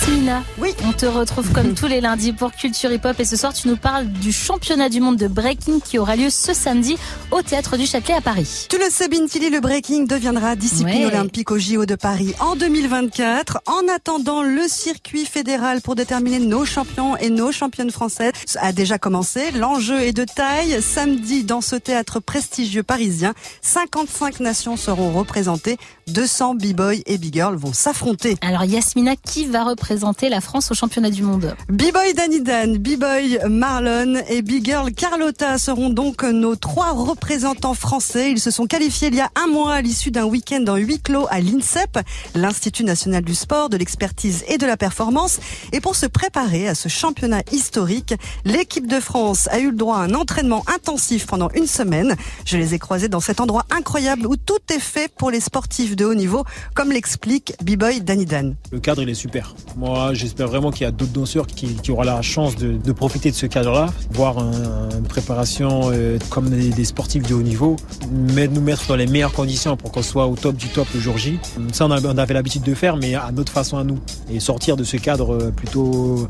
Yasmina, Oui. on te retrouve comme tous les lundis pour Culture Hip Hop et ce soir tu nous parles du championnat du monde de breaking qui aura lieu ce samedi au théâtre du Châtelet à Paris. Tu le sais, Bintili, le breaking deviendra discipline Ouais. olympique au JO de Paris en 2024. En attendant, le circuit fédéral pour déterminer nos champions et nos championnes françaises a déjà commencé. L'enjeu est de taille. Samedi, dans ce théâtre prestigieux parisien, 55 nations seront représentées. 200 b-boys et b-girls vont s'affronter. Alors Yasmina, qui va représenter la France au championnat du monde? B-Boy Danny Dan, B-Boy Marlon et B-Girl Carlotta seront donc nos trois représentants français. Ils se sont qualifiés il y a un mois à l'issue d'un week-end en huis clos à l'INSEP, l'Institut national du sport, de l'expertise et de la performance. Et pour se préparer à ce championnat historique, l'équipe de France a eu le droit à un entraînement intensif pendant une semaine. Je les ai croisés dans cet endroit incroyable où tout est fait pour les sportifs de haut niveau, comme l'explique B-Boy Danny Dan. Le cadre, il est super. Moi, j'espère vraiment qu'il y a d'autres danseurs qui, auront la chance de, profiter de ce cadre-là, voir un- une préparation euh, comme des, sportifs de haut niveau, mais nous mettre dans les meilleures conditions pour qu'on soit au top du top le jour J. Ça, on avait l'habitude de faire, mais à notre façon à nous. Et sortir de ce cadre euh, plutôt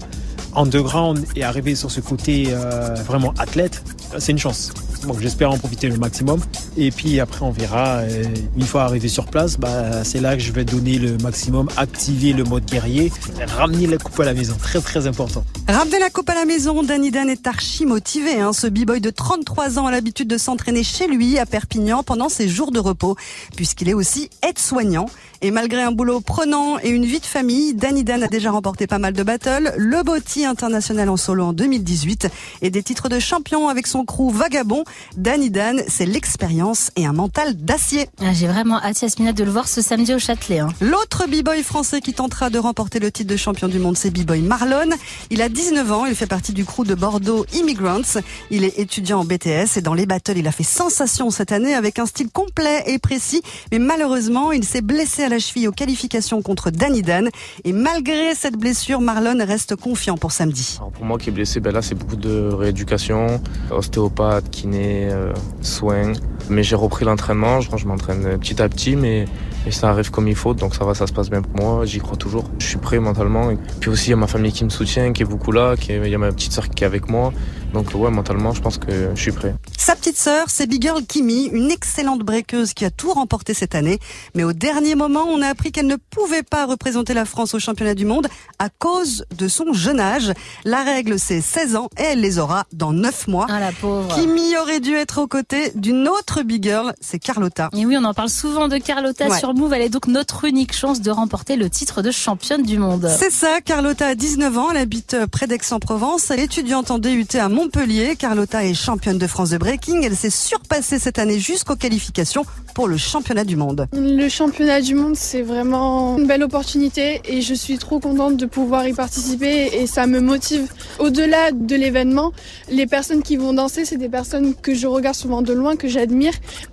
underground et arriver sur ce côté euh, vraiment athlète, c'est une chance. Donc j'espère en profiter le maximum. Et puis après on verra. euh, une fois arrivé sur place, bah, c'est là que je vais donner le maximum, activer le mode guerrier, ramener la coupe à la maison. Très très important. Ramener la coupe à la maison, Danny Dan est archi motivé. Hein. Ce b-boy de 33 ans a l'habitude de s'entraîner chez lui à Perpignan pendant ses jours de repos, puisqu'il est aussi aide-soignant. Et malgré un boulot prenant et une vie de famille, Danny Dan a déjà remporté pas mal de battles, le Botti international en solo en 2018 et des titres de champion avec son crew Vagabond. Danny Dan, c'est l'expérience et un mental d'acier. Ah, J'ai vraiment hâte Yasmina de le voir ce samedi au Châtelet. hein. L'autre b-boy français qui tentera de remporter le titre de champion du monde, c'est b-boy Marlon. Il a 19 ans, il fait partie du crew de Bordeaux Immigrants. Il est étudiant en BTS et dans les battles, il a fait sensation cette année avec un style complet et précis. Mais malheureusement, il s'est blessé à la cheville aux qualifications contre Danny Dan. Et malgré cette blessure, Marlon reste confiant pour samedi. Alors pour moi qui est blessé, ben là c'est beaucoup de rééducation, ostéopathe, kiné, euh, soins. Mais j'ai repris l'entraînement, je, je m'entraîne petit à petit, mais, ça arrive comme il faut, donc ça va, ça se passe bien pour moi, j'y crois toujours. Je suis prêt mentalement. Et puis aussi il y a ma famille qui me soutient, qui est beaucoup là, qui est- il y a ma petite sœur qui est avec moi. Donc ouais, mentalement je pense que je suis prêt. Sa petite sœur, c'est Big Girl Kimi, une excellente breakeuse qui a tout remporté cette année. Mais au dernier moment, on a appris qu'elle ne pouvait pas représenter la France au championnat du monde à cause de son jeune âge. La règle, c'est 16 ans et elle les aura dans 9 mois. Ah la pauvre. Kimi aurait dû être aux côtés d'une autre Big Girl, c'est Carlotta. Et oui, on en parle souvent de Carlotta Ouais. sur Move. Elle est donc notre unique chance de remporter le titre de championne du monde. C'est ça, Carlotta a 19 ans, elle habite près d'Aix-en-Provence, elle est étudiante en DUT à Montpellier. Carlotta est championne de France de breaking, elle s'est surpassée cette année jusqu'aux qualifications pour le championnat du monde. Le championnat du monde, c'est vraiment une belle opportunité et je suis trop contente de pouvoir y participer et ça me motive. Au-delà de l'événement, les personnes qui vont danser, c'est des personnes que je regarde souvent de loin, que j'admire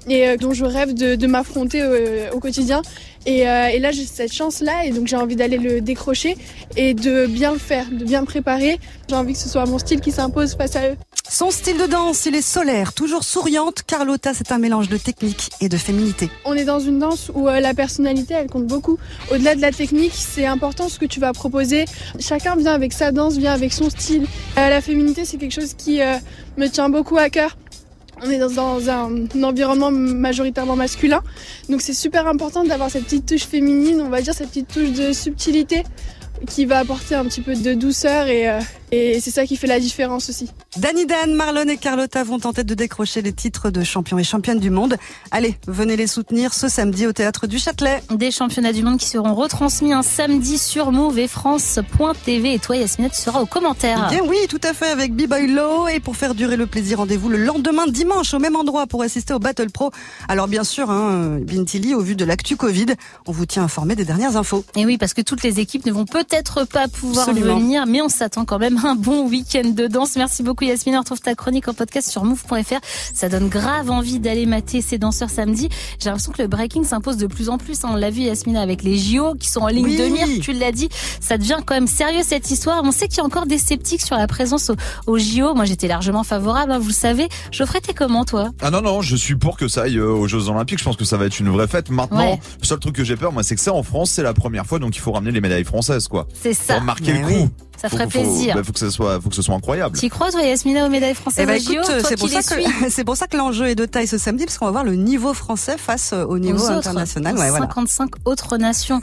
et euh, dont je rêve de, de m'affronter euh, au quotidien. Et, euh, et là, j'ai cette chance-là et donc j'ai envie d'aller le décrocher et de bien le faire, de bien me préparer. J'ai envie que ce soit mon style qui s'impose face à eux. Son style de danse, il est solaire, toujours souriante. Carlotta, c'est un mélange de technique et de féminité. On est dans une danse où euh, la personnalité, elle compte beaucoup. Au-delà de la technique, c'est important ce que tu vas proposer. Chacun vient avec sa danse, vient avec son style. Euh, la féminité, c'est quelque chose qui me tient beaucoup à cœur. On est dans, un, environnement majoritairement masculin, donc c'est super important d'avoir cette petite touche féminine, on va dire cette petite touche de subtilité qui va apporter un petit peu de douceur et, euh, et c'est ça qui fait la différence aussi. Danny Dan, Marlon et Carlotta vont tenter de décrocher les titres de champion et championne du monde. Allez, venez les soutenir ce samedi au théâtre du Châtelet. Des championnats du monde qui seront retransmis un samedi sur Move et France.tv. Et toi, Yasmina, tu seras aux commentaires. Bien oui, tout à fait, avec B-Boy Low. Et pour faire durer le plaisir, rendez-vous le lendemain, dimanche, au même endroit pour assister au Battle Pro. Alors bien sûr, hein, Bintili, au vu de l'actu Covid, on vous tient informé des dernières infos. Et oui, parce que toutes les équipes ne vont peut-être pas pouvoir Absolument. venir, mais on s'attend quand même un bon week-end de danse. Merci beaucoup Yasmine. On retrouve ta chronique en podcast sur move.fr. Ça donne grave envie d'aller mater ces danseurs samedi. J'ai l'impression que le breaking s'impose de plus en plus. Hein. On l'a vu Yasmine avec les JO qui sont en ligne de mire. Tu l'as dit. Ça devient quand même sérieux cette histoire. On sait qu'il y a encore des sceptiques sur la présence au, JO. Moi j'étais largement favorable, hein, vous le savez. Geoffrey, t'es comment toi? Ah non non, je suis pour que ça aille euh, aux Jeux Olympiques. Je pense que ça va être une vraie fête. Maintenant, le seul truc que j'ai peur, moi, c'est que ça en France, c'est la première fois, donc il faut ramener les médailles françaises, quoi. C'est ça. Pour marquer le coup. Ça ferait plaisir. Faut, faut, que ce soit, faut que ce soit incroyable. Tu crois, toi, Yasmina, aux médailles françaises eh C'est pour, ça que, c'est pour ça que l'enjeu est de taille ce samedi, parce qu'on va voir le niveau français face au niveau international. Ouais, 55 autres nations.